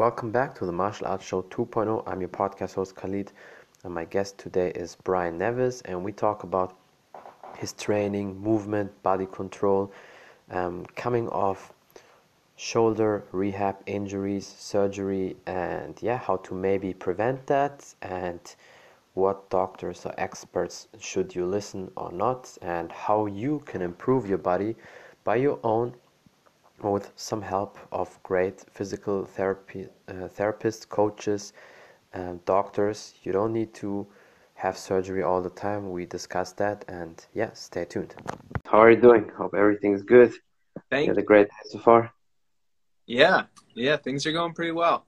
Welcome back to the Martial Arts Show 2.0. I'm your podcast host Khalid, and my guest today is Brian Nevison, and we talk about his training, movement, body control, um, coming off shoulder rehab injuries, surgery, and yeah, how to maybe prevent that, and what doctors or experts should you listen or not, and how you can improve your body by your own with some help of great physical therapy uh, therapists, coaches, and doctors. You don't need to have surgery all the time. We discussed that, and yeah, stay tuned. How are you doing? Hope everything's good. Thank you. Had a great day so far. Yeah, yeah, things are going pretty well.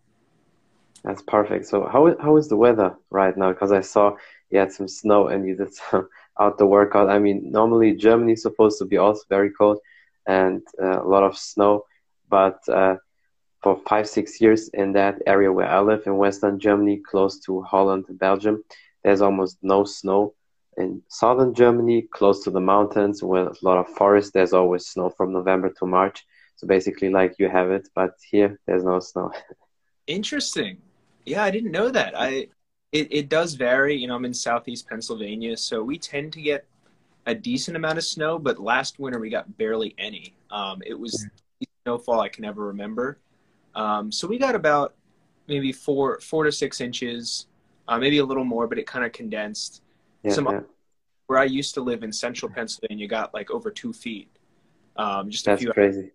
That's perfect. So, how how is the weather right now? Because I saw you had some snow and you did some outdoor workout. I mean, normally Germany is supposed to be also very cold and uh, a lot of snow. But uh, for five, six years in that area where I live in Western Germany, close to Holland and Belgium, there's almost no snow. In southern Germany, close to the mountains, with a lot of forest, there's always snow from November to March. So basically, like you have it, but here there's no snow. Interesting. Yeah, I didn't know that. I it, it does vary. You know, I'm in southeast Pennsylvania, so we tend to get a decent amount of snow, but last winter we got barely any. Um, it was yeah. snowfall I can ever remember. Um, so we got about maybe four four to six inches, uh, maybe a little more, but it kind of condensed. Yeah, Some, yeah. Where I used to live in central Pennsylvania, got like over two feet. Um, just that's crazy.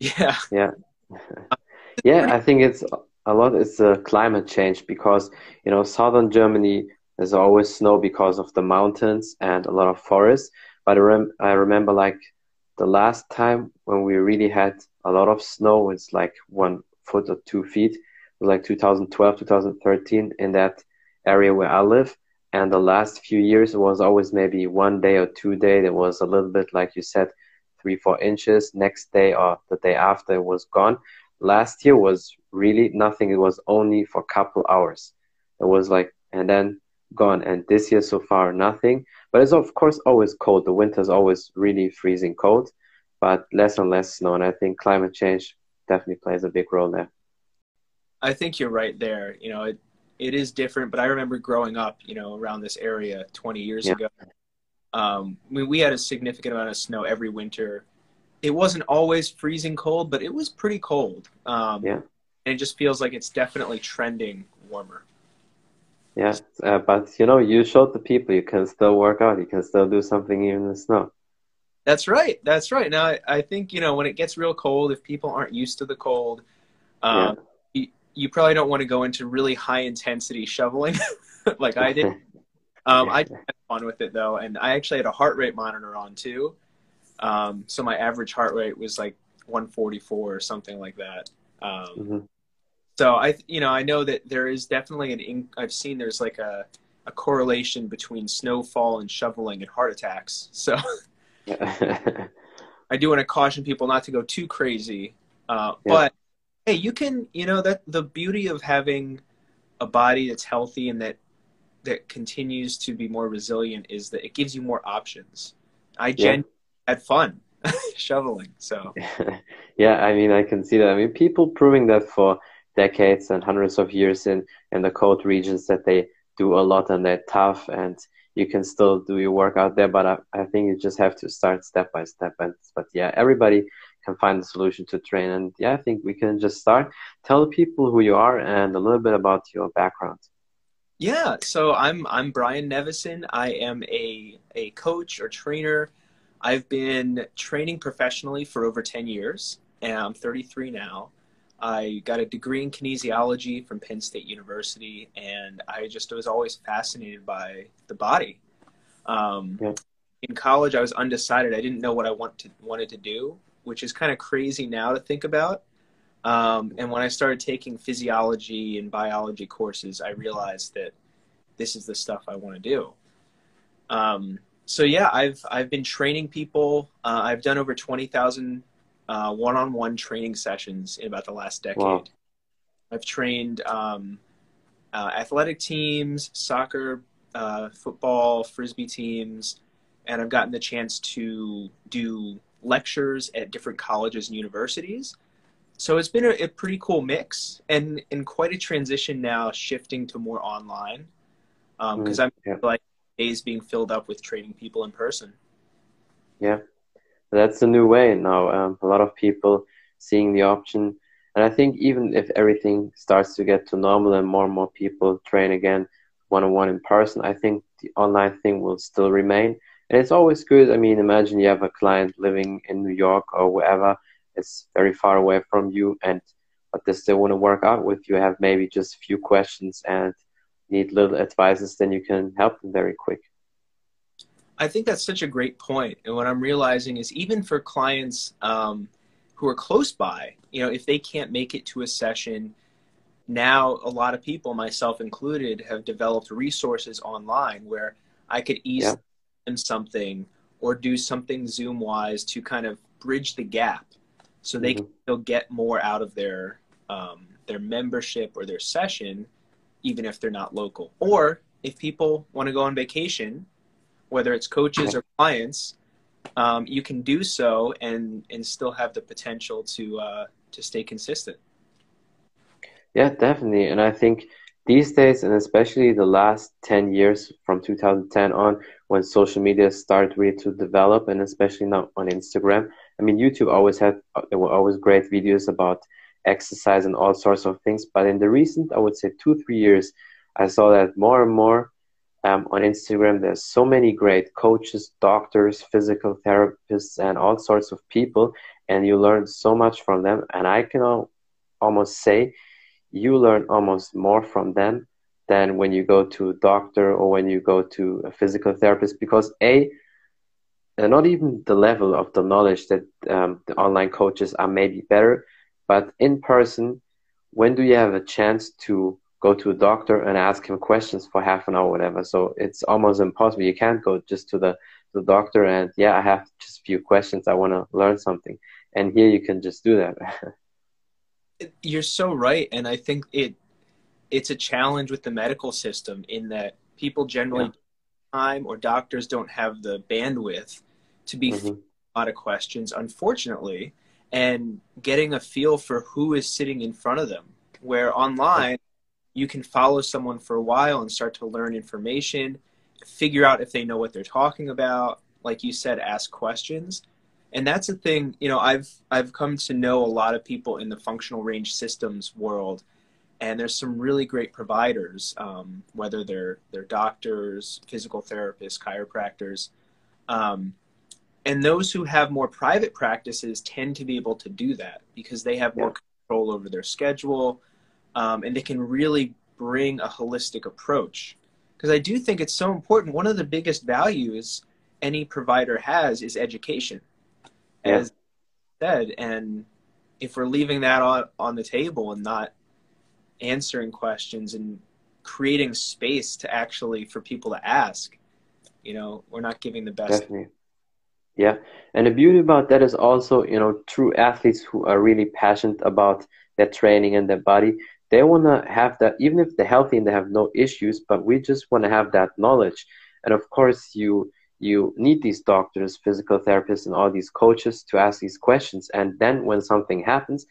Yeah. Yeah. yeah, I think it's a lot. It's a climate change because you know southern Germany there's always snow because of the mountains and a lot of forests. But I, rem- I remember like the last time when we really had a lot of snow, it's like one foot or two feet. It was like 2012, 2013 in that area where I live. And the last few years it was always maybe one day or two day. There was a little bit, like you said, three, four inches. Next day or the day after it was gone. Last year was really nothing. It was only for a couple hours. It was like, and then gone. And this year so far, nothing. But it's of course always cold. The winter's always really freezing cold, but less and less snow. And I think climate change definitely plays a big role there. I think you're right there. You know, it it is different, but I remember growing up, you know, around this area 20 years yeah. ago. Um, I mean, we had a significant amount of snow every winter. It wasn't always freezing cold, but it was pretty cold. Um, yeah. And it just feels like it's definitely trending warmer. Yeah, uh, but you know, you showed the people you can still work out. You can still do something even in the snow. That's right. That's right. Now, I, I think you know when it gets real cold, if people aren't used to the cold, um, yeah. you, you, probably don't want to go into really high intensity shoveling like I did. Um, I had fun with it though, and I actually had a heart rate monitor on too. Um, so my average heart rate was like 144 or something like that. Um, mm-hmm so I, you know, I know that there is definitely an. In, I've seen there's like a, a correlation between snowfall and shoveling and heart attacks. So I do want to caution people not to go too crazy. Uh, yeah. But hey, you can, you know, that the beauty of having a body that's healthy and that that continues to be more resilient is that it gives you more options. I yeah. had fun shoveling. So yeah, I mean, I can see that. I mean, people proving that for decades and hundreds of years in in the cold regions that they do a lot and they're tough and you can still do your work out there but I, I think you just have to start step by step. And but yeah everybody can find a solution to train. And yeah i think we can just start. Tell people who you are and a little bit about your background. Yeah so i'm i'm brian nevison. I am a a coach or trainer. I've been training professionally for over 10 years and i'm 33 now I got a degree in kinesiology from Penn State University, and I just was always fascinated by the body. Um, yeah. In college, I was undecided. I didn't know what I want to, wanted to do, which is kind of crazy now to think about. Um, and when I started taking physiology and biology courses, I realized that this is the stuff I want to do. Um, so yeah, I've I've been training people. Uh, I've done over twenty thousand uh, one-on-one training sessions in about the last decade. Wow. I've trained um, uh, athletic teams, soccer, uh, football, frisbee teams, and I've gotten the chance to do lectures at different colleges and universities. so it's been a, a, pretty cool mix and and quite a transition now shifting to more online because um, mm, i'm yeah. like days being filled up with training people in person yeah that's the new way now um, a lot of people seeing the option. And i think even if everything starts to get to normal and more and more people train again one-on-one in person i think the online thing will still remain. And it's always good. I mean imagine you have a client living in new york or wherever it's very far away from you and but they still want to work out with you have maybe just a few questions and need little advices then you can help them very quick i think that's such a great point and what i'm realizing is even for clients um, who are close by you know if they can't make it to a session now a lot of people myself included have developed resources online where i could easily yeah. something or do something zoom wise to kind of bridge the gap so they mm-hmm. can still get more out of their um, their membership or their session, even if they're not local. Or if people want to go on vacation, whether it's coaches or clients, um, you can do so and and still have the potential to uh, to stay consistent. Yeah, definitely, and I think these days, and especially the last ten years from 2010 on, when social media started really to develop, and especially now on Instagram, I mean, YouTube always had there were always great videos about exercise and all sorts of things. But in the recent, I would say two three years, I saw that more and more um, on Instagram. There's so many great coaches, doctors, physical therapists, and all sorts of people, and you learn so much from them. And I can almost say you learn almost more from them than when you go to a doctor or when you go to a physical therapist because a not even the level of the knowledge that um, the online coaches are maybe better, but in person, when do you have a chance to go to a doctor and ask him questions for half an hour, whatever? So it's almost impossible. You can't go just to the the doctor and yeah, I have just a few questions. I want to learn something, and here you can just do that. You're so right, and I think it it's a challenge with the medical system in that people generally yeah. time or doctors don't have the bandwidth to be mm-hmm. a lot of questions, unfortunately, and getting a feel for who is sitting in front of them. Where online, you can follow someone for a while and start to learn information, figure out if they know what they're talking about. Like you said, ask questions. And that's a thing, you know, I've I've come to know a lot of people in the functional range systems world, and there's some really great providers, um, whether they're they're doctors, physical therapists, chiropractors, um, and those who have more private practices tend to be able to do that because they have more control over their schedule um, and they can really bring a holistic approach because i do think it's so important one of the biggest values any provider has is education yeah. as said and if we're leaving that on, on the table and not answering questions and creating space to actually for people to ask you know we're not giving the best Definitely. Yeah, and the beauty about that is also, you know, true athletes who are really passionate about their training and their body, they want to have that, even if they're healthy and they have no issues, but we just want to have that knowledge. And of course, you you need these doctors, physical therapists, and all these coaches to ask these questions. And then when something happens,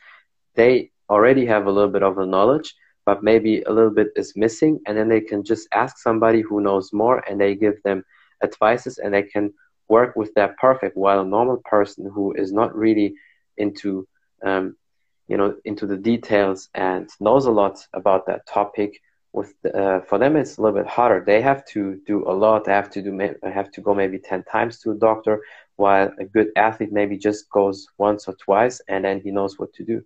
they already have a little bit of the knowledge, but maybe a little bit is missing, and then they can just ask somebody who knows more, and they give them advices, and they can work with that perfect while a normal person who is not really into um, you know into the details and knows a lot about that topic with uh, for them it's a little bit harder. They have to do a lot. They have to do have to go maybe 10 times to a doctor while a good athlete maybe just goes once or twice and then he knows what to do.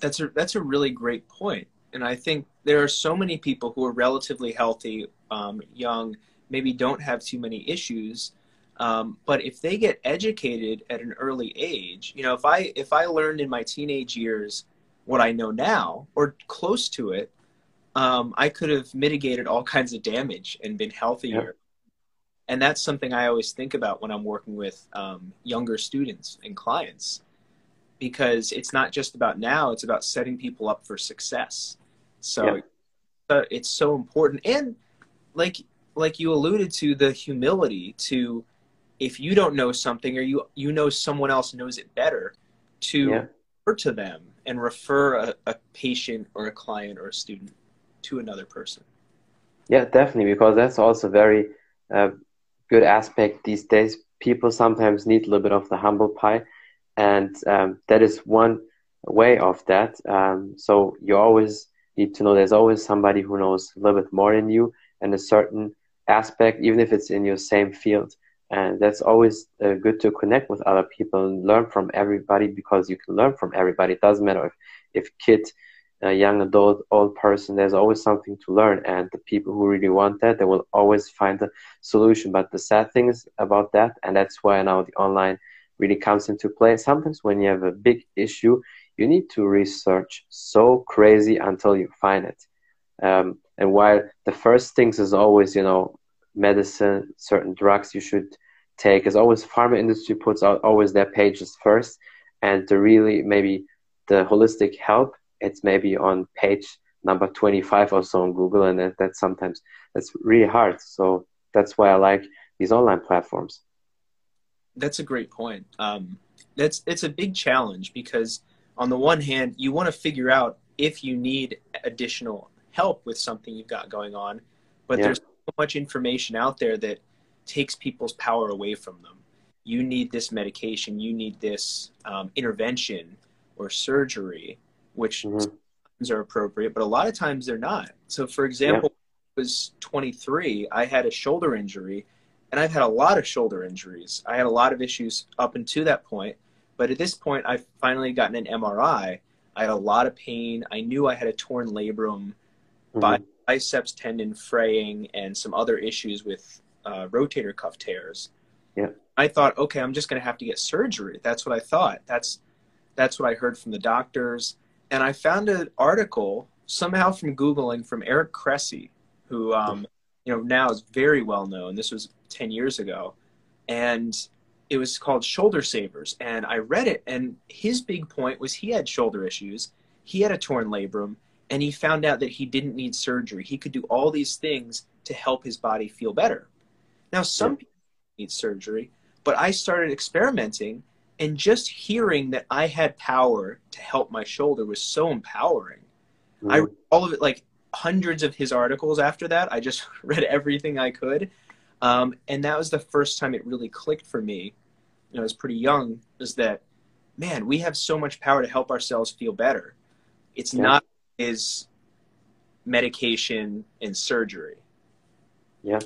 That's a that's a really great point. And i think there are so many people who are relatively healthy um, young maybe don't have too many issues. Um, but if they get educated at an early age, you know, if I if I learned in my teenage years what I know now or close to it, um, I could have mitigated all kinds of damage and been healthier. Yeah. And that's something I always think about when I'm working with um, younger students and clients, because it's not just about now; it's about setting people up for success. So yeah. uh, it's so important, and like like you alluded to the humility to if you don't know something or you you know someone else knows it better to yeah. refer to them and refer a, a patient or a client or a student to another person. Yeah, definitely, because that's also very uh, good aspect these days. People sometimes need a little bit of the humble pie, and um, that is one way of that. Um, so you always need to know there's always somebody who knows a little bit more than you and a certain aspect, even if it's in your same field. And that's always uh, good to connect with other people and learn from everybody because you can learn from everybody. It doesn't matter if, if kid, a young adult, old person, there's always something to learn. And the people who really want that, they will always find a solution. But the sad thing is about that, and that's why now the online really comes into play. Sometimes when you have a big issue, you need to research so crazy until you find it. Um, and while the first things is always, you know, medicine, certain drugs you should take, As always pharma industry puts out always their pages first, and the really maybe the holistic help, it's maybe on page number 25 or so on Google, and that, that sometimes that's really hard. So that's why I like these online platforms. That's a great point. Um, that's it's a big challenge because on the one hand, you want to figure out if you need additional help with something you've got going on, but yeah. there's much information out there that takes people's power away from them. You need this medication, you need this um, intervention or surgery, which mm-hmm. are appropriate, but a lot of times they're not. So, for example, yeah. I was 23, I had a shoulder injury, and I've had a lot of shoulder injuries. I had a lot of issues up until that point, but at this point, I've finally gotten an MRI. I had a lot of pain. I knew I had a torn labrum mm-hmm. by biceps tendon fraying and some other issues with uh, rotator cuff tears. Yeah. I thought, okay, I'm just going to have to get surgery. That's what I thought. That's that's what I heard from the doctors. And I found an article somehow from googling from Eric Cressey, who um, you know now is very well known. This was ten years ago, and it was called Shoulder Savers. And I read it, and his big point was he had shoulder issues, he had a torn labrum, and he found out that he didn't need surgery. He could do all these things to help his body feel better. Now, some yeah. people need surgery, but I started experimenting, and just hearing that I had power to help my shoulder was so empowering. Mm. I read all of it, like hundreds of his articles after that. I just read everything I could. Um, and that was the first time it really clicked for me. You know, I was pretty young. Is that, man, we have so much power to help ourselves feel better. It's yeah. not is medication and surgery. Yeah,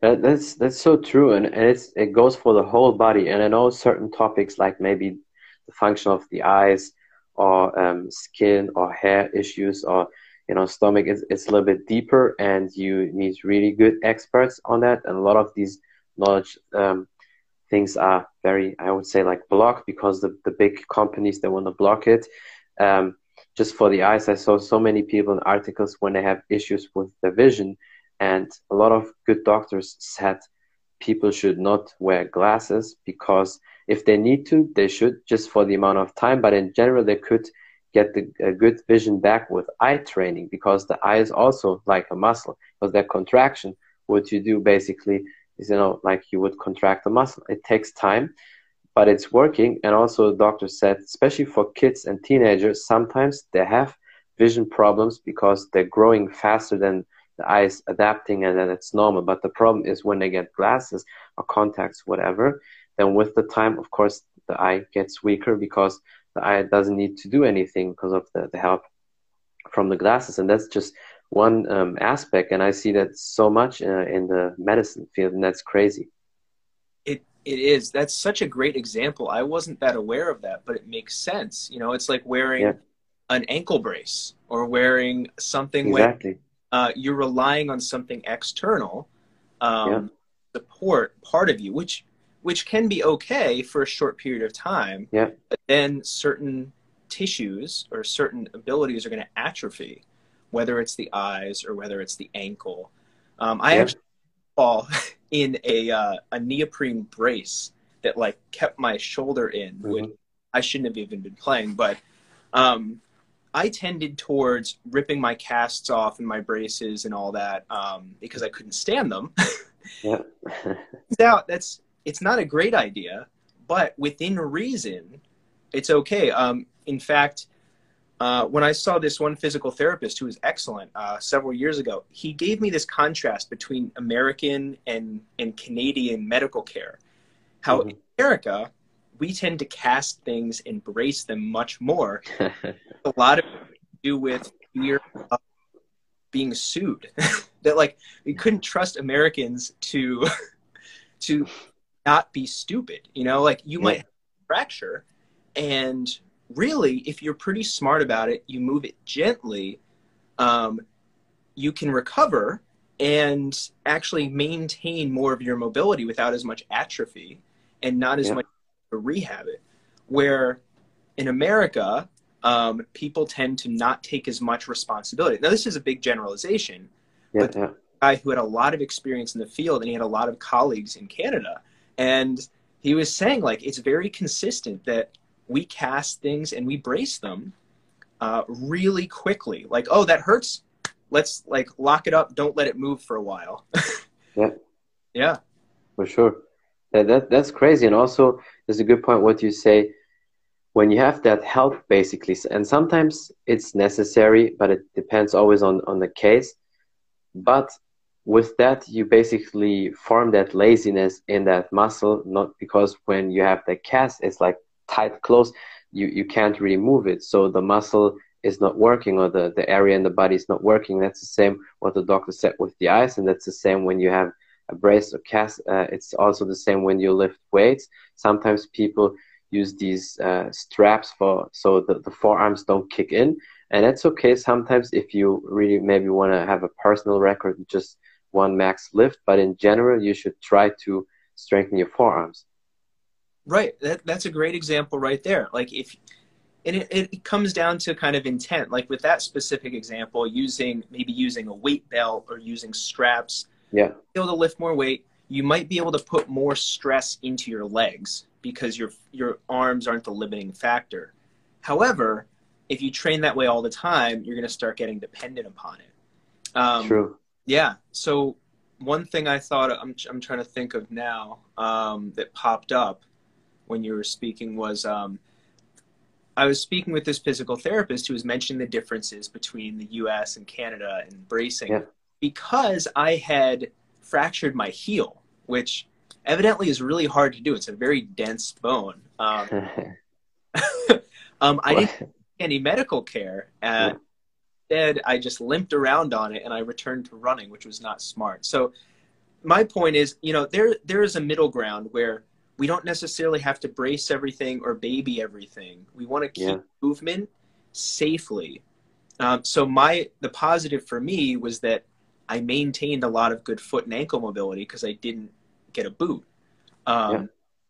that, that's that's so true, and, and it's it goes for the whole body. And I know certain topics like maybe the function of the eyes, or um, skin, or hair issues, or you know stomach is it's a little bit deeper and you need really good experts on that and a lot of these knowledge um, things are very i would say like blocked because the, the big companies they want to block it um, just for the eyes. I saw so many people in articles when they have issues with the vision and a lot of good doctors said people should not wear glasses because if they need to they should just for the amount of time but in general they could get the a good vision back with eye training because the eye is also like a muscle. Because that contraction what you do basically is you know like you would contract a muscle. It takes time but it's working. And also the doctor said especially for kids and teenagers sometimes they have vision problems because they're growing faster than the eyes adapting and then it's normal. But the problem is when they get glasses or contacts whatever then with the time of course the eye gets weaker because the eye doesn't need to do anything because of the, the help from the glasses. And that's just one um, aspect. And i see that so much uh, in the medicine field and that's crazy it is that's such a great example i wasn't that aware of that but it makes sense you know it's like wearing yeah. an ankle brace or wearing something exactly. where uh, you're relying on something external um, yeah. support part of you which which can be okay for a short period of time. Yeah. But then certain tissues or certain abilities are going to atrophy, whether it's the eyes or whether it's the ankle. Um, I yeah. actually fall in a uh, a neoprene brace that like kept my shoulder in, mm-hmm. which I shouldn't have even been playing, but um, I tended towards ripping my casts off and my braces and all that um, because I couldn't stand them. yeah. out that's it's not a great idea, but within reason, it's okay. Um, in fact, uh, when I saw this one physical therapist who was excellent uh, several years ago, he gave me this contrast between American and, and Canadian medical care. How mm-hmm. in America, we tend to cast things embrace them much more. a lot of do with fear of being sued. that like we couldn't trust Americans to to not be stupid. You know, like you yeah. might fracture and really, if you're pretty smart about it, you move it gently, um, you can recover and actually maintain more of your mobility without as much atrophy and not as yeah. much to rehab it. Where in America, um, people tend to not take as much responsibility. Now, this is a big generalization, yeah, but yeah. guy who had a lot of experience in the field and he had a lot of colleagues in Canada, and he was saying like it's very consistent that we cast things and we brace them uh, really quickly. Like, oh, that hurts. Let's like lock it up. Don't let it move for a while. yeah. Yeah. For sure. That, that that's crazy. And also, there's a good point. What you say when you have that help, basically, and sometimes it's necessary, but it depends always on on the case. But with that, you basically form that laziness in that muscle, not because when you have the cast, it's like tight close, you, you can't really move it. So the muscle is not working or the, the area in the body is not working. That's the same what the doctor said with the eyes, and that's the same when you have a brace or cast. Uh, it's also the same when you lift weights. Sometimes people use these uh, straps for so the, the forearms don't kick in, and that's okay. Sometimes if you really maybe want to have a personal record, just one max lift, but in general, you should try to strengthen your forearms. Right. That, that's a great example right there. Like if, and it, it comes down to kind of intent. Like with that specific example, using maybe using a weight belt or using straps. Yeah. Able to lift more weight, you might be able to put more stress into your legs because your your arms aren't the limiting factor. However, if you train that way all the time, you're going to start getting dependent upon it. Um, True. Yeah. So one thing I thought I'm I'm trying to think of now um, that popped up when you were speaking was um, I was speaking with this physical therapist who was mentioning the differences between the U.S. and Canada in bracing yeah. because I had fractured my heel, which evidently is really hard to do. It's a very dense bone. Um, um, I didn't get any medical care. And instead, I just limped around on it and I returned to running, which was not smart. So my point is, you know, there there is a middle ground where we don't necessarily have to brace everything or baby everything. We want to keep yeah. movement safely. Um, so my the positive for me was that I maintained a lot of good foot and ankle mobility because I didn't get a boot. Um, yeah.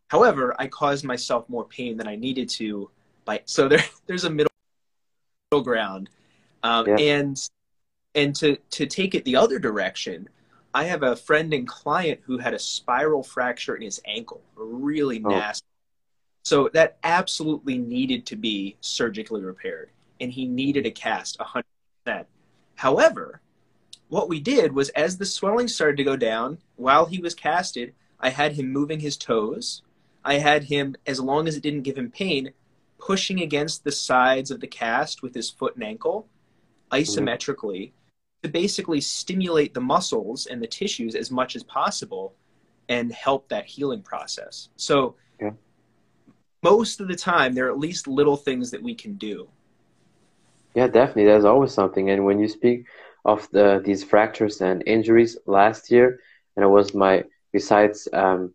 However, I caused myself more pain than I needed to. By so there there's a middle ground, um, yeah. and and to to take it the other direction, I have a friend and client who had a spiral fracture in his ankle, really oh. nasty. So that absolutely needed to be surgically repaired, and he needed a cast 100%. However, what we did was as the swelling started to go down, while he was casted, I had him moving his toes. I had him, as long as it didn't give him pain, pushing against the sides of the cast with his foot and ankle mm-hmm. To basically stimulate the muscles and the tissues as much as possible and help that healing process. So yeah. most of the time there are at least little things that we can do. Yeah, definitely. There's always something. And when you speak of the these fractures and injuries last year, and it was my besides um,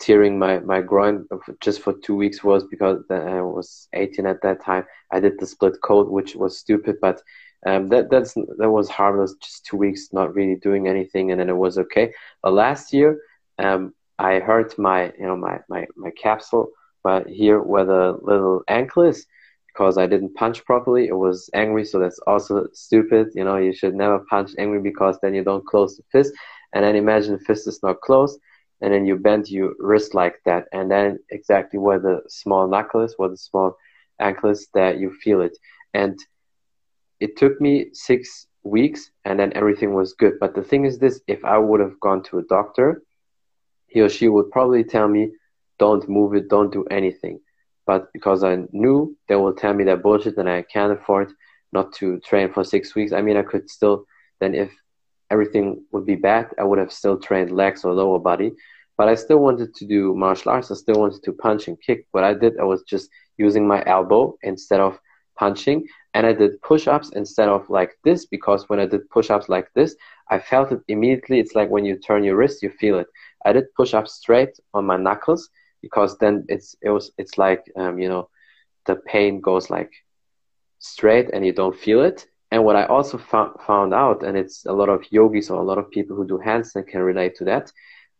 tearing my, my groin just for two weeks was because I was 18 at that time. I did the split code, which was stupid, but um, that that's that was harmless. Just two weeks, not really doing anything, and then it was okay. But last year, um, I hurt my you know my my my capsule, but here where the little ankle is, because I didn't punch properly. It was angry, so that's also stupid. You know, you should never punch angry because then you don't close the fist. And then imagine the fist is not closed, and then you bend your wrist like that, and then exactly where the small knuckle is, where the small ankle is, that you feel it. And it took me six weeks and then everything was good. But the thing is this if I would have gone to a doctor, he or she would probably tell me, don't move it, don't do anything. but because I knew they will tell me that bullshit and I can't afford not to train for six weeks, I mean, I could still, then if everything would be bad, I would have still trained legs or lower body. But I still wanted to do martial arts. I still wanted to punch and kick. What I did, I was just using my elbow instead of punching. And I did push ups instead of like this because when I did push ups like this, I felt it immediately. It's like when you turn your wrist, you feel it. I did push ups straight on my knuckles because then it's it was it's like um, you know the pain goes like straight and you don't feel it and what i also found, found out and it's a lot of yogis or a lot of people who do handstand can relate to that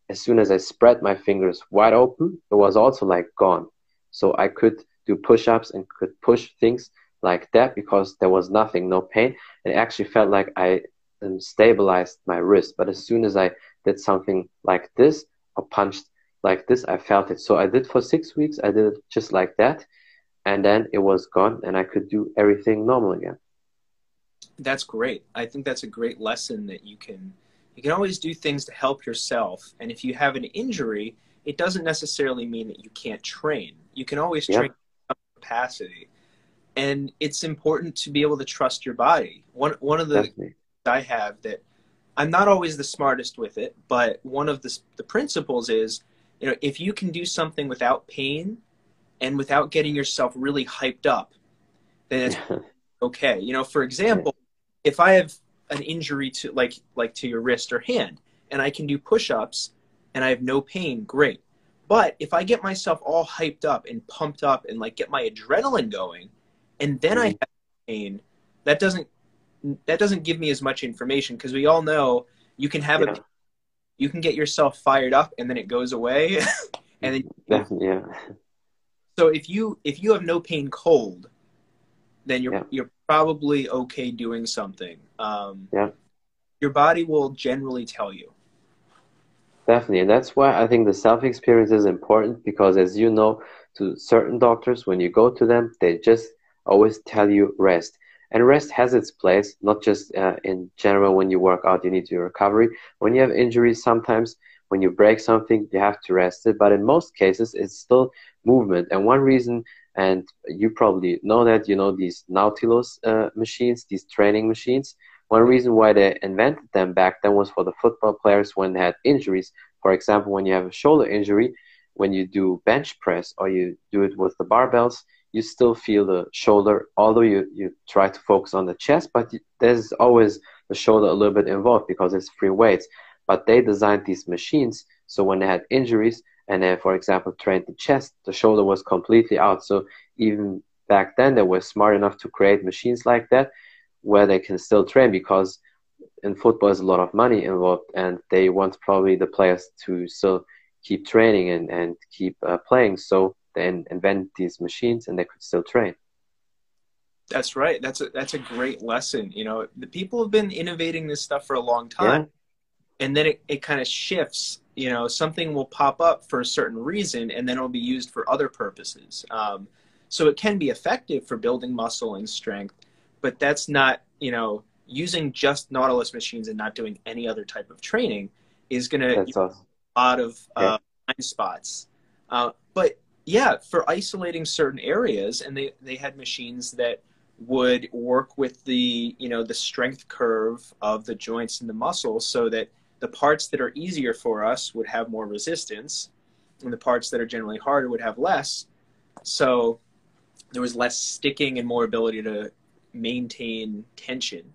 as soon as i spread my fingers wide open it was also like gone so i could do push-ups and could push things like that because there was nothing no pain. It actually felt like i um, stabilized my wrist. But as soon as i did something like this or punched like this i felt it. So i did for six weeks i did it just like that. And then it was gone and i could do everything normal again. That's great. I think that's a great lesson that you can you can always do things to help yourself. And if you have an injury it doesn't necessarily mean that you can't train. You can always train capacity and it's important to be able to trust your body. One one of the Definitely. i have that i'm not always the smartest with it but one of the, the principles is you know if you can do something without pain and without getting yourself really hyped up then it's okay. You know for example if i have an injury to like like to your wrist or hand and i can do push-ups and i have no pain great. But if i get myself all hyped up and pumped up and like get my adrenaline going and then i have pain. That doesn't that doesn't give me as much information because we all know you can have yeah. a you can get yourself fired up and then it goes away. And then Definitely, yeah. So if you if you have no pain cold then you're yeah. you're probably okay doing something. Um, yeah. your body will generally tell you. Definitely. And that's why i think the self experience is important because as you know to certain doctors when you go to them they just always tell you rest. And rest has its place not just uh, in general when you work out you need to recovery. When you have injuries sometimes when you break something you have to rest it. But in most cases it's still movement. And one reason and you probably know that you know these nautilus uh, machines these training machines one reason why they invented them back then was for the football players when they had injuries. For example when you have a shoulder injury when you do bench press or you do it with the barbells you still feel the shoulder although you, you try to focus on the chest but there's always the shoulder a little bit involved because it's free weights but they designed these machines so when they had injuries and then, for example, trained the chest, the shoulder was completely out. So even back then, they were smart enough to create machines like that where they can still train because in football there's a lot of money involved and they want probably the players to still keep training and, and keep uh, playing. So they invent these machines and they could still train. That's right. That's a that's a great lesson. You know, the people have been innovating this stuff for a long time. Yeah and then it, it kind of shifts you know something will pop up for a certain reason and then it'll be used for other purposes um, so it can be effective for building muscle and strength but that's not you know using just nautilus machines and not doing any other type of training is going to awesome. a lot of uh, blind spots uh, but yeah for isolating certain areas and they, they had machines that would work with the you know the strength curve of the joints and the muscles so that the parts that are easier for us would have more resistance, and the parts that are generally harder would have less. So there was less sticking and more ability to maintain tension.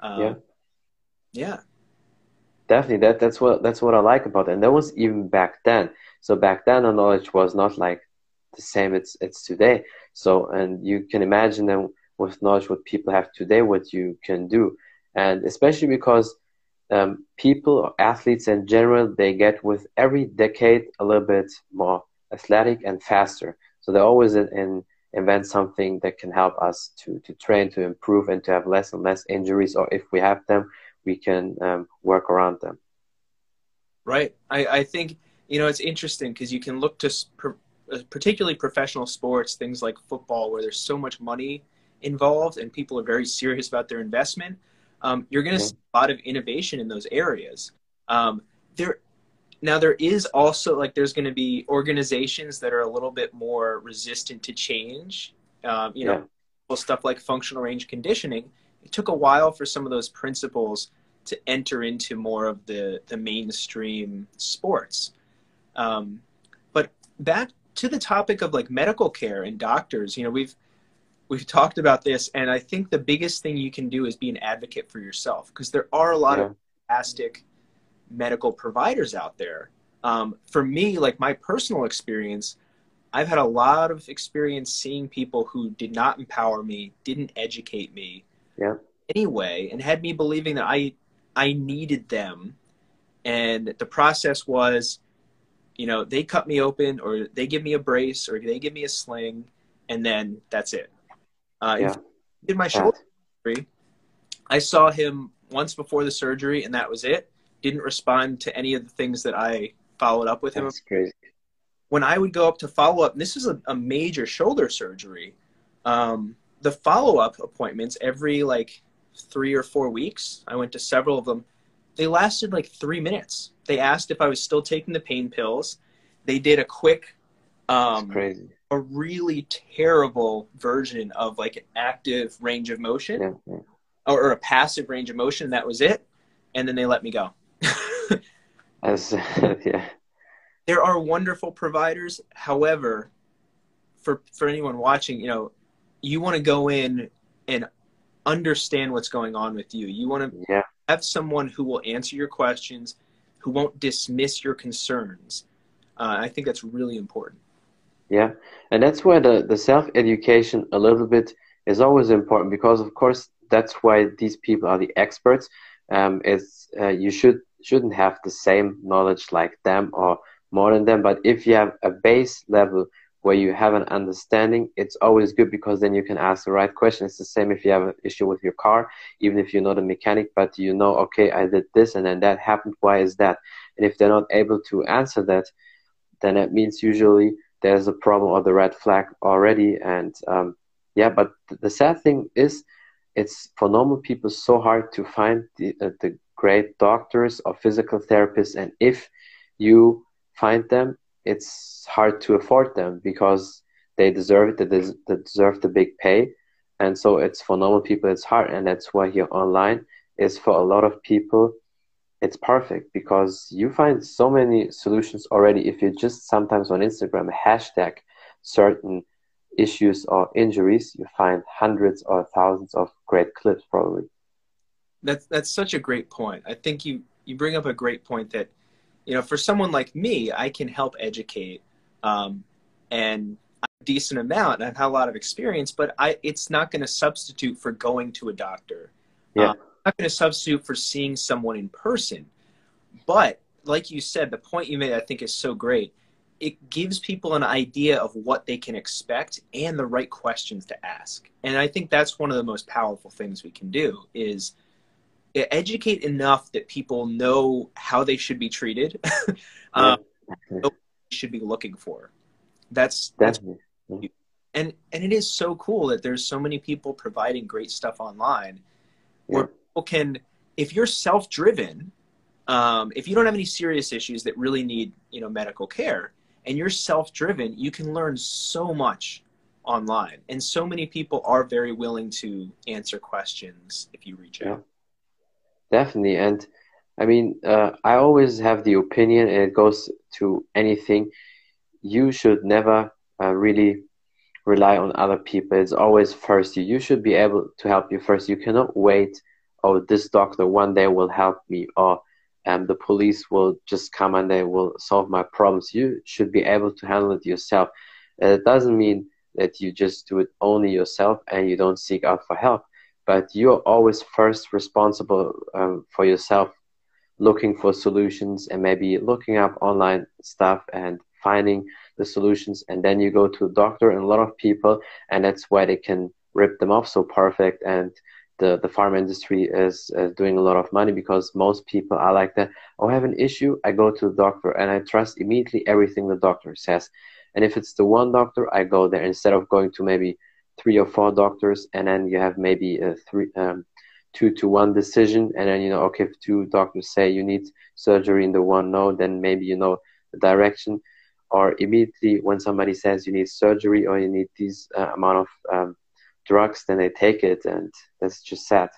Um, yeah. Yeah. Definitely, that that's what that's what I like about it. And that was even back then. So back then, the knowledge was not like the same it's it's today. So and you can imagine then with knowledge what people have today, what you can do, and especially because um, people athletes in general they get with every decade a little bit more athletic and faster. So they always in, in invent something that can help us to to train to improve and to have less and less injuries or if we have them we can um, work around them. Right. I, I think you know it's interesting because you can look to uh, particularly professional sports things like football where there's so much money involved and people are very serious about their investment um, you're going to see a lot of innovation in those areas. Um, there, now there is also like there's going to be organizations that are a little bit more resistant to change. Um, you know, stuff like functional range conditioning. It took a while for some of those principles to enter into more of the the mainstream sports. Um, but back to the topic of like medical care and doctors, you know, we've we've talked about this, and I think the biggest thing you can do is be an advocate for yourself because there are a lot yeah. of fantastic medical providers out there. Um, for me, like my personal experience, I've had a lot of experience seeing people who did not empower me, didn't educate me, yeah. anyway, and had me believing that I I needed them, and the process was, you know, they cut me open, or they give me a brace, or they give me a sling, and then that's it. Uh, yeah. Did my shoulder surgery. I saw him once before the surgery, and that was it didn't respond to any of the things that I followed up with him. That's crazy. When I would go up to follow up, this is a, a major shoulder surgery. Um, the follow up appointments every like three or four weeks, I went to several of them. They lasted like three minutes. They asked if I was still taking the pain pills. They did a quick, um, a really terrible version of like an active range of motion yeah, yeah. Or, or a passive range of motion. That was it. And then they let me go. As yeah. There are wonderful providers. However, for for anyone watching, you know, you want to go in and understand what's going on with you. You want to yeah. have someone who will answer your questions, who won't dismiss your concerns. Uh, I think that's really important. Yeah, and that's where the, the self education a little bit is always important because, of course, that's why these people are the experts. Um, is uh, you should shouldn't have the same knowledge like them or more than them. But if you have a base level where you have an understanding, it's always good because then you can ask the right question. It's the same if you have an issue with your car, even if you're not a mechanic, but you know, okay, I did this and then that happened. Why is that? And if they're not able to answer that, then it means usually there's a problem or the red flag already. And um, yeah, but the sad thing is, it's for normal people so hard to find the, uh, the great doctors or physical therapists and if you find them it's hard to afford them because they deserve it they deserve the big pay. And so it's for normal people it's hard. And that's why here online is for a lot of people it's perfect because you find so many solutions already if you just sometimes on instagram hashtag certain issues or injuries you find hundreds or thousands of great clips probably. That's that's such a great point. I think you you bring up a great point that you know for someone like me, I can help educate, um, and a decent amount. I've had a lot of experience, but I it's not going to substitute for going to a doctor. Yeah. Um, not going to substitute for seeing someone in person. But like you said, the point you made I think is so great. It gives people an idea of what they can expect and the right questions to ask. And I think that's one of the most powerful things we can do is educate enough that people know how they should be treated, um, should be looking for. That's that's and and it is so cool that there's so many people providing great stuff online, where yeah. people can, if you're self-driven, um, if you don't have any serious issues that really need you know medical care, and you're self-driven, you can learn so much online, and so many people are very willing to answer questions if you reach out. Definitely. And I mean, uh, I always have the opinion, and it goes to anything, you should never uh, really rely on other people. It's always first you. You should be able to help you first. You cannot wait, oh, this doctor one day will help me, or um, the police will just come and they will solve my problems. You should be able to handle it yourself. it doesn't mean that you just do it only yourself and you don't seek out for help but you're always first responsible um, for yourself looking for solutions and maybe looking up online stuff and finding the solutions. And then you go to a doctor and a lot of people and that's why they can rip them off so perfect. And the, the pharma industry is, doing a lot of money because most people are like that. Oh i have an issue. I go to the doctor and i trust immediately everything the doctor says. And if it's the one doctor i go there instead of going to maybe three or four doctors, and then you have maybe a three, um, two to one decision and then you know okay if two doctors say you need surgery in the one no then maybe you know the direction. Or immediately when somebody says you need surgery or you need this uh, amount of um, drugs then they take it and that's just sad.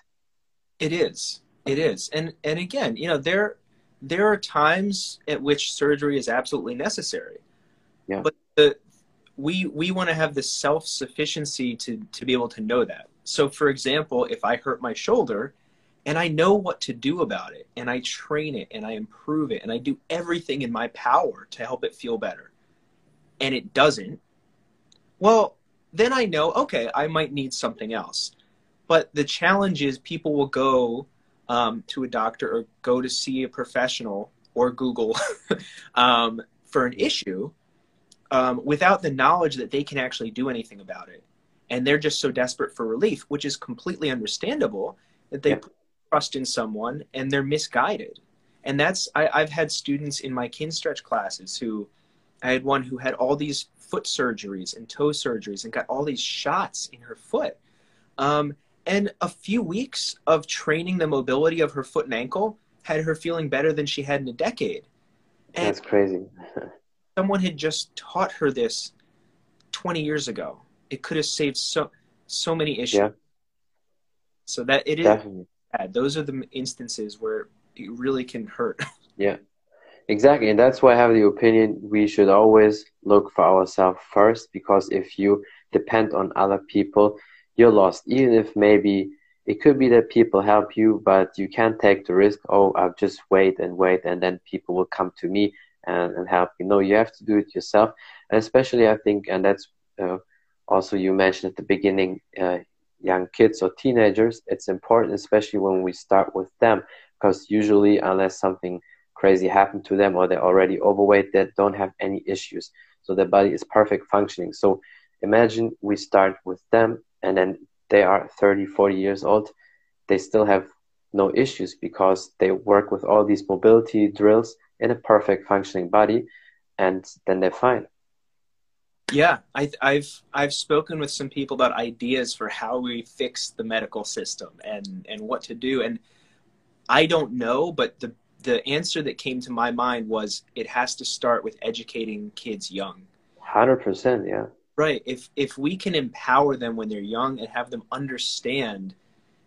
It is. It is. And and again you know there there are times at which surgery is absolutely necessary. Yeah. But the we we want to have the self sufficiency to to be able to know that so, for example, if I hurt my shoulder and I know what to do about it and I train it and I improve it and I do everything in my power to help it feel better and it doesn't, well, then I know, okay, I might need something else. But the challenge is people will go um, to a doctor or go to see a professional or Google um, for an issue um, without the knowledge that they can actually do anything about it and they're just so desperate for relief, which is completely understandable that they yeah. put trust in someone and they're misguided. And that's I, I've had students in my Kinstretch classes who I had one who had all these foot surgeries and toe surgeries and got all these shots in her foot. Um, and a few weeks of training the mobility of her foot and ankle had her feeling better than she had in a decade. And That's crazy. someone had just taught her this 20 years ago it could have saved so so many issues. Yeah. So that it is Definitely. bad. Those are the instances where it really can hurt. Yeah. Exactly, and that's why I have the opinion we should always look for ourselves first because if you depend on other people, you're lost. Even if maybe it could be that people help you, but you can't take the risk. Oh, I'll just wait and wait, and then people will come to me and, and help you. No, you have to do it yourself. And especially, I think, and that's uh, also you mentioned at the beginning uh, young kids or teenagers it's important especially when we start with them because usually unless something crazy happened to them or they're already overweight they don't have any issues so their body is perfect functioning so imagine we start with them and then they are 30 40 years old they still have no issues because they work with all these mobility drills in a perfect functioning body and then they're fine yeah, I, have I've spoken with some people about ideas for how we fix the medical system and and what to do, and I don't know, but the the answer that came to my mind was it has to start with educating kids young. Hundred percent, yeah. Right. If if we can empower them when they're young and have them understand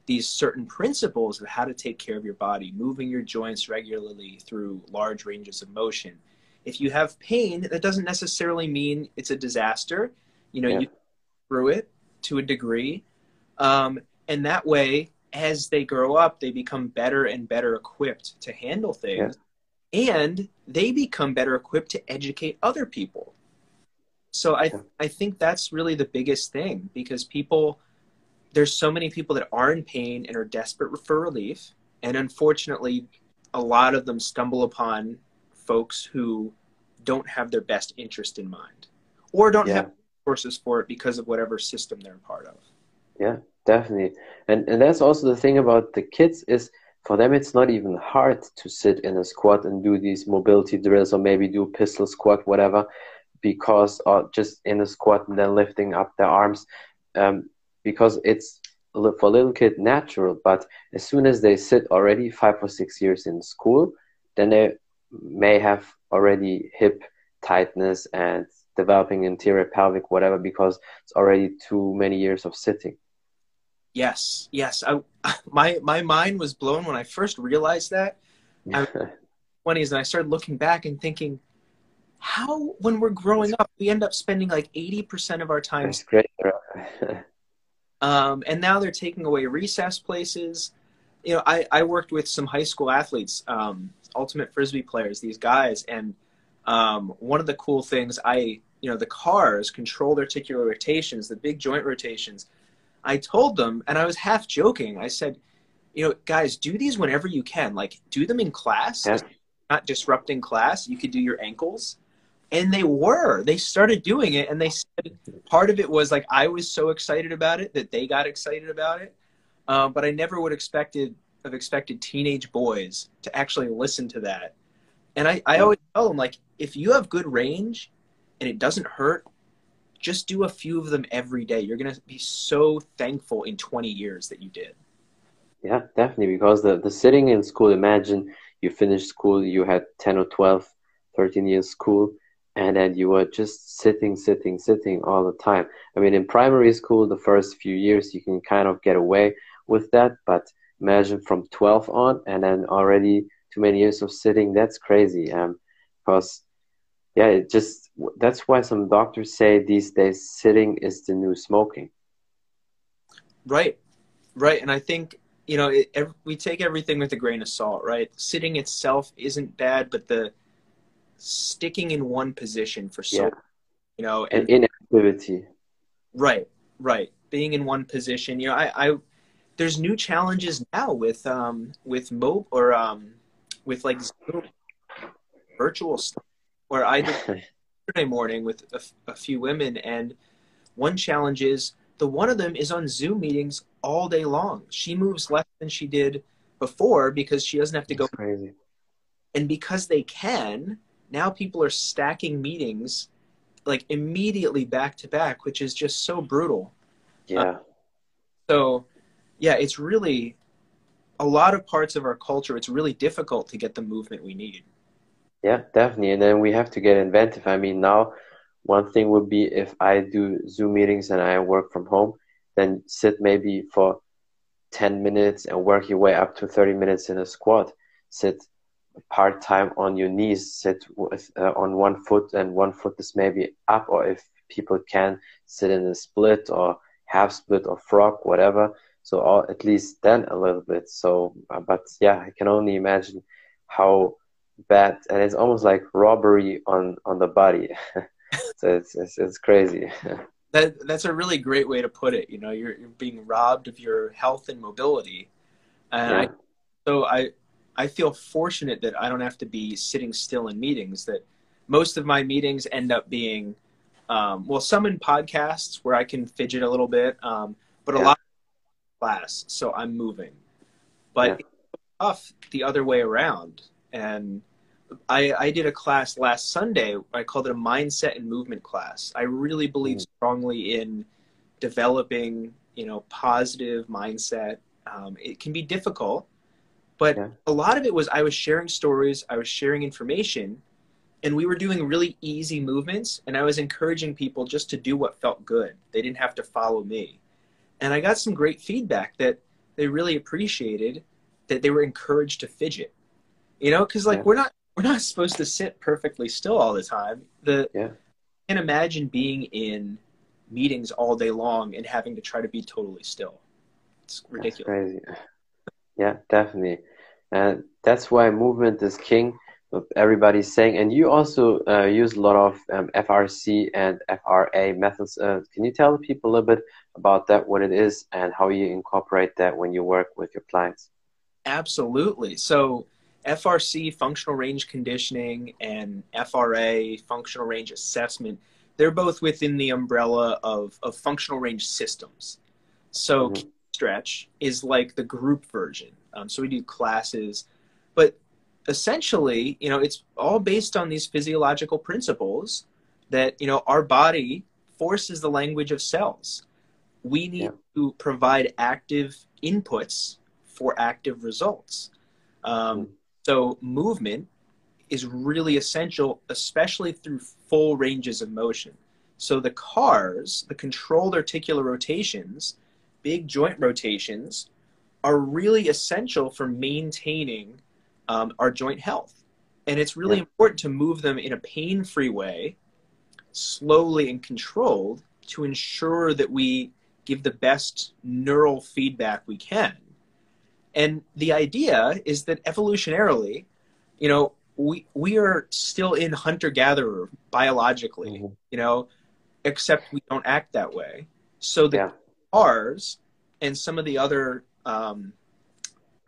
these certain principles of how to take care of your body, moving your joints regularly through large ranges of motion if you have pain, that doesn't necessarily mean it's a disaster. You know, yeah. you through it to a degree. Um, and that way, as they grow up, they become better and better equipped to handle things. Yeah. And they become better equipped to educate other people. So I, I think that's really the biggest thing because people, there's so many people that are in pain and are desperate for relief. And unfortunately, a lot of them stumble upon folks who don't have their best interest in mind or don't yeah. have resources for it because of whatever system they're part of. Yeah, definitely. And and that's also the thing about the kids is for them it's not even hard to sit in a squat and do these mobility drills or maybe do pistol squat whatever because or just in a squat and then lifting up their arms um, because it's for a little kid natural but as soon as they sit already five or six years in school then they may have already hip tightness and developing anterior pelvic whatever because it's already too many years of sitting. Yes yes. I, my my mind was blown when i first realized that. I 20s and i started looking back and thinking how when we're growing up we end up spending like 80% of our time That's great um, and now they're taking away recess places you know i, I worked with some high school athletes um, ultimate frisbee players, these guys, and um, one of the cool things I, you know, the cars controlled articular rotations, the big joint rotations. I told them, and I was half joking. I said, you know, guys, do these whenever you can. Like, do them in class, yeah. not disrupting class. You could do your ankles. And they were. They started doing it, and they said part of it was like I was so excited about it that they got excited about it. Um, but I never would expected have expected teenage boys to actually listen to that. And I, I always tell them, like, if you have good range and it doesn't hurt, just do a few of them every day. You're going to be so thankful in 20 years that you did. Yeah, definitely. Because the, the sitting in school, imagine you finished school, you had 10 or 12, 13 years school, and then you were just sitting, sitting, sitting all the time. I mean, in primary school, the first few years, you can kind of get away with that, but imagine from 12 on and then already too many years of sitting, that's crazy. Um, because, yeah, it just, that's why some doctors say these days sitting is the new smoking. Right, right. And I think you know, it, every, we take everything with a grain of salt, right? Sitting itself isn't bad, but the sticking in one position for so, yeah. you know, and, and inactivity. Right, right. Being in one position, you know, I, I there's new challenges now with um with mo or um with like Zoom, virtual stuff where I did yesterday morning with a, a few women, and one challenge is the one of them is on Zoom meetings all day long. She moves less than she did before because she doesn't have to That's go. Crazy. And because they can, now people are stacking meetings like immediately back to back, which is just so brutal. Yeah. Uh, so, yeah, it's really a lot of parts of our culture. It's really difficult to get the movement we need. Yeah, definitely. And then we have to get inventive. I mean, now one thing would be if I do Zoom meetings and I work from home, then sit maybe for 10 minutes and work your way up to 30 minutes in a squat. Sit part time on your knees, sit with, uh, on one foot and one foot is maybe up, or if people can sit in a split or half split or frog, whatever. So all, at least then a little bit. So, uh, but yeah, I can only imagine how bad, and it's almost like robbery on on the body. so it's, it's, it's crazy. that that's a really great way to put it. You know, you're, you're being robbed of your health and mobility, and yeah. I, so I I feel fortunate that I don't have to be sitting still in meetings. That most of my meetings end up being, um, well, some in podcasts where I can fidget a little bit, um, but yeah. a lot of class, so I'm moving. But yeah. it's tough the other way around, and I, I did a class last Sunday. I called it a mindset and movement class. I really believe mm. strongly in developing, you know, positive mindset. Um, it can be difficult, but yeah. a lot of it was I was sharing stories, I was sharing information, and we were doing really easy movements. And I was encouraging people just to do what felt good. They didn't have to follow me. And I got some great feedback that they really appreciated that they were encouraged to fidget. You know, because like yeah. we're not we're not supposed to sit perfectly still all the time. The yeah. I can imagine being in meetings all day long and having to try to be totally still. It's ridiculous. Yeah, definitely. And that's why movement is king. Everybody's saying, and you also uh, use a lot of um, FRC and FRA methods. Uh, can you tell people a little bit about that, what it is, and how you incorporate that when you work with your clients? Absolutely. So, FRC, functional range conditioning, and FRA, functional range assessment, they're both within the umbrella of, of functional range systems. So mm-hmm. Stretch is like the group version. Um, so we do classes, but essentially, you know, it's all based on these physiological principles that, you know, our body forces the language of cells. We need yeah. to provide active inputs for active results. Um, mm-hmm so movement is really essential, especially through full ranges of motion. So the CARs, the controlled articular rotations, big joint rotations, are really essential for maintaining um, our joint health. And it's really yeah. important to move them in a pain free way, slowly and controlled, to ensure that we give the best neural feedback we can and the idea is that evolutionarily, you know, we we are still in hunter gatherer biologically, mm-hmm. you know, except we don't act that way. So the yeah. CARs and some of the other um,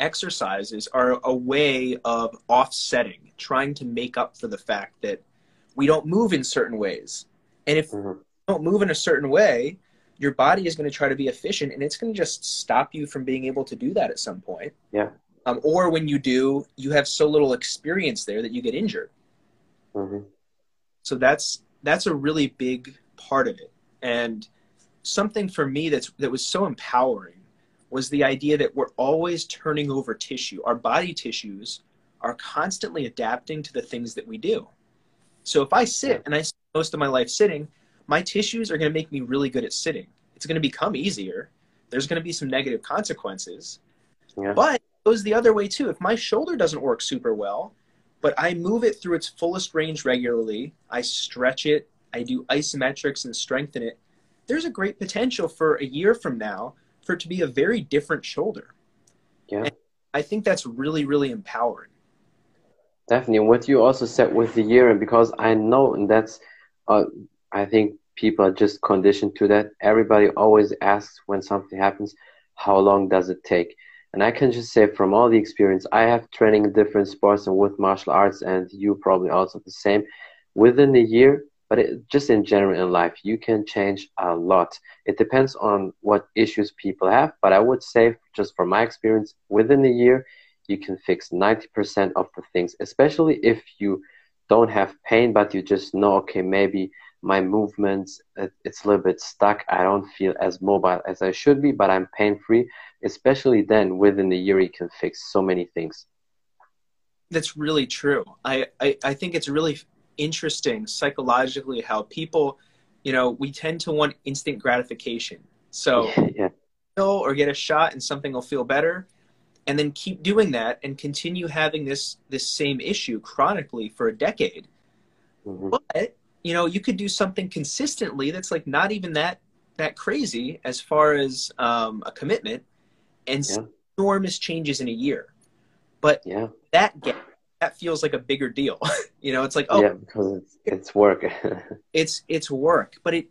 exercises are a way of offsetting, trying to make up for the fact that we don't move in certain ways. And if mm-hmm. we don't move in a certain way, your body is going to try to be efficient and it's going to just stop you from being able to do that at some point. Yeah. Um, or when you do, you have so little experience there that you get injured. Mm-hmm. So that's that's a really big part of it. And something for me that's that was so empowering was the idea that we're always turning over tissue. Our body tissues are constantly adapting to the things that we do. So if I sit and I spend most of my life sitting, my tissues are going to make me really good at sitting. It's going to become easier. There's going to be some negative consequences. Yeah. But it goes the other way too. If my shoulder doesn't work super well, but I move it through its fullest range regularly, I stretch it, I do isometrics and strengthen it, there's a great potential for a year from now for it to be a very different shoulder. Yeah. And I think that's really, really empowering. Definitely. And what you also said with the year, and because I know, and that's, uh, I think people are just conditioned to that. Everybody always asks when something happens, how long does it take? And I can just say from all the experience, I have training in different sports and with martial arts, and you probably also the same. Within a year, but it, just in general in life, you can change a lot. It depends on what issues people have, but I would say, just from my experience, within a year, you can fix 90% of the things, especially if you don't have pain, but you just know, okay, maybe my movements, it's a little bit stuck. I don't feel as mobile as I should be, but I'm pain free. Especially then, within a year, you can fix so many things. That's really true. I, I, I think it's really interesting psychologically how people, you know, we tend to want instant gratification. So, yeah. or get a shot and something will feel better and then keep doing that and continue having this this same issue chronically for a decade mm-hmm. but you know you could do something consistently that's like not even that that crazy as far as um, a commitment and yeah. enormous changes in a year but yeah that gap that feels like a bigger deal you know it's like oh yeah because it's, it's work it's it's work but it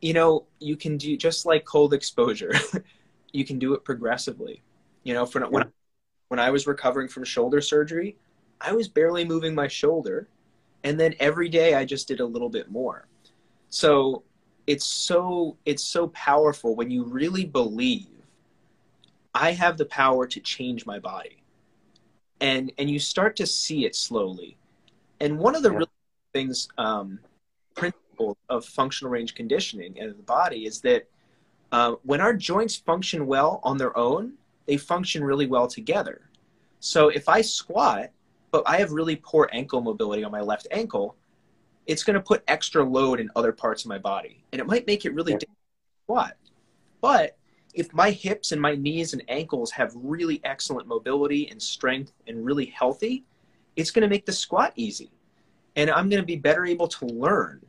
you know you can do just like cold exposure you can do it progressively you know for when when I was recovering from shoulder surgery, I was barely moving my shoulder. And then every day I just did a little bit more. So it's so it's so powerful when you really believe I have the power to change my body. And and you start to see it slowly. And one of the yeah. really things um, principle of functional range conditioning and the body is that uh, when our joints function well on their own, they function really well together. So if I squat, but I have really poor ankle mobility on my left ankle, it's going to put extra load in other parts of my body. And it might make it really yeah. difficult to squat. But if my hips and my knees and ankles have really excellent mobility and strength and really healthy, it's going to make the squat easy. And I'm going to be better able to learn.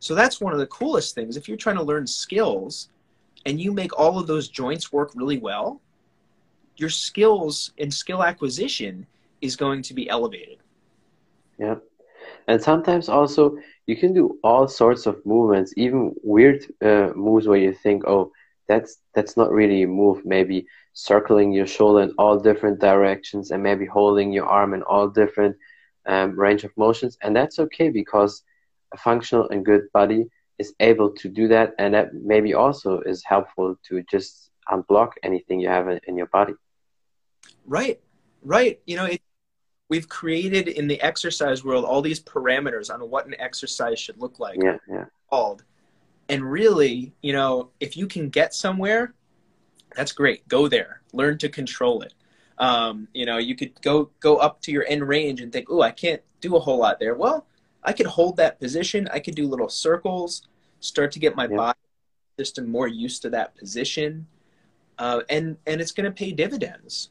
So that's one of the coolest things. If you're trying to learn skills and you make all of those joints work really well, your skills and skill acquisition is going to be elevated. Yeah. And sometimes also you can do all sorts of movements, even weird uh, moves where you think, oh, that's that's not really a move. Maybe circling your shoulder in all different directions, and maybe holding your arm in all different um, range of motions, and that's okay because a functional and good body is able to do that, and that maybe also is helpful to just unblock anything you have in your body. Right, right. You know, it, we've created in the exercise world all these parameters on what an exercise should look like. Yeah, yeah. Called, and really, you know, if you can get somewhere, that's great. Go there. Learn to control it. Um, you know, you could go go up to your end range and think, "Oh, I can't do a whole lot there." Well, I could hold that position. I could do little circles, start to get my yeah. body system more used to that position, uh, and and it's going to pay dividends.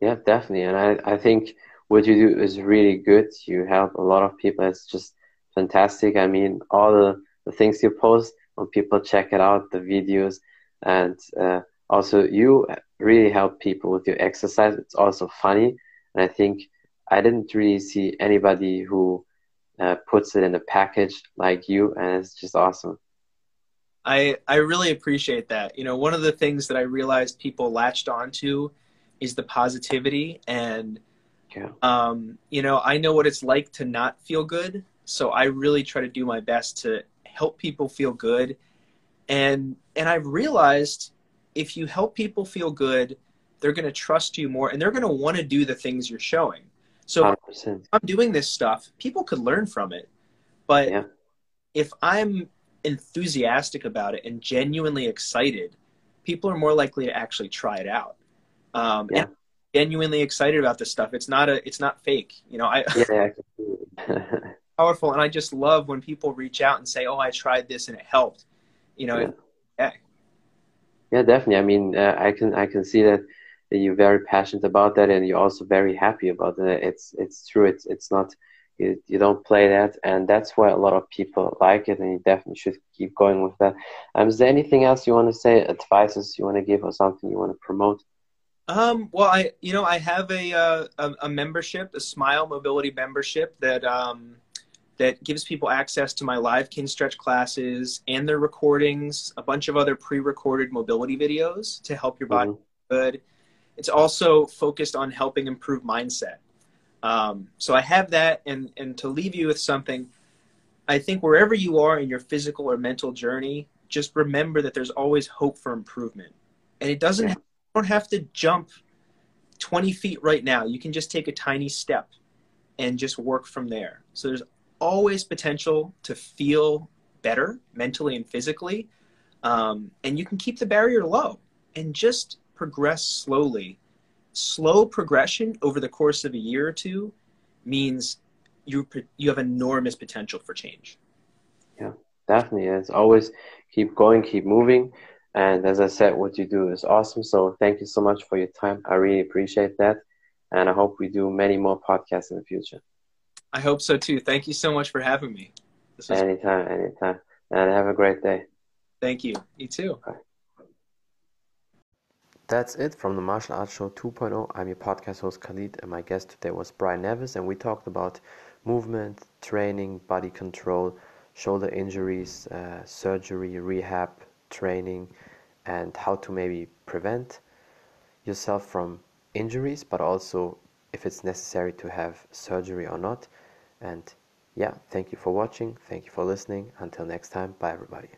Yeah, definitely. And I, I think what you do is really good. You help a lot of people. It's just fantastic. I mean, all the, the things you post when people check it out, the videos, and uh, also you really help people with your exercise. It's also funny. And I think I didn't really see anybody who uh, puts it in a package like you, and it's just awesome. I I really appreciate that. You know, one of the things that I realized people latched onto is the positivity and yeah. um, you know i know what it's like to not feel good so i really try to do my best to help people feel good and and i've realized if you help people feel good they're going to trust you more and they're going to want to do the things you're showing so 100%. i'm doing this stuff people could learn from it but yeah. if i'm enthusiastic about it and genuinely excited people are more likely to actually try it out. Um, Yeah. genuinely excited about this stuff. It's not a, it's not fake. You know, I Yeah, I can see it. powerful, and I just love when people reach out and say, "Oh, I tried this and it helped." You know, Yeah. yeah. Yeah, definitely. I mean, uh, I can I can see that you're very passionate about that, and you're also very happy about it. It's it's true. It's it's not you, you don't play that, and that's why a lot of people like it, and you definitely should keep going with that. Um, is there anything else you want to say, advices you want to give, or something you want to promote? Um, well, I you know I have a uh, a, a membership, a Smile Mobility membership that um, that gives people access to my live Kinstretch classes and their recordings, a bunch of other pre-recorded mobility videos to help your body Mhm. good. It's also focused on helping improve mindset. Um, so I have that, and and to leave you with something, I think wherever you are in your physical or mental journey, just remember that there's always hope for improvement, and it doesn't. Yeah. You don't have to jump 20 feet right now. You can just take a tiny step and just work from there. So there's always potential to feel better mentally and physically, um, and you can keep the barrier low and just progress slowly. Slow progression over the course of a year or two means you you have enormous potential for change. Yeah, definitely, it's always keep going, keep moving. And as I said, what you do is awesome. So thank you so much for your time. I really appreciate that. And I hope we do many more podcasts in the future. I hope so too. Thank you so much for having me. This was, Anytime, anytime. And have a great day. thank you. You too. That's it from the Martial Arts Show 2.0. I'm your podcast host Khalid, and my guest today was Brian Nevison, and we talked about movement, training, body control, shoulder injuries, uh, surgery, rehab, training, and how to maybe prevent yourself from injuries, but also if it's necessary to have surgery or not. And yeah, thank you for watching. Thank you for listening. Until next time, bye everybody.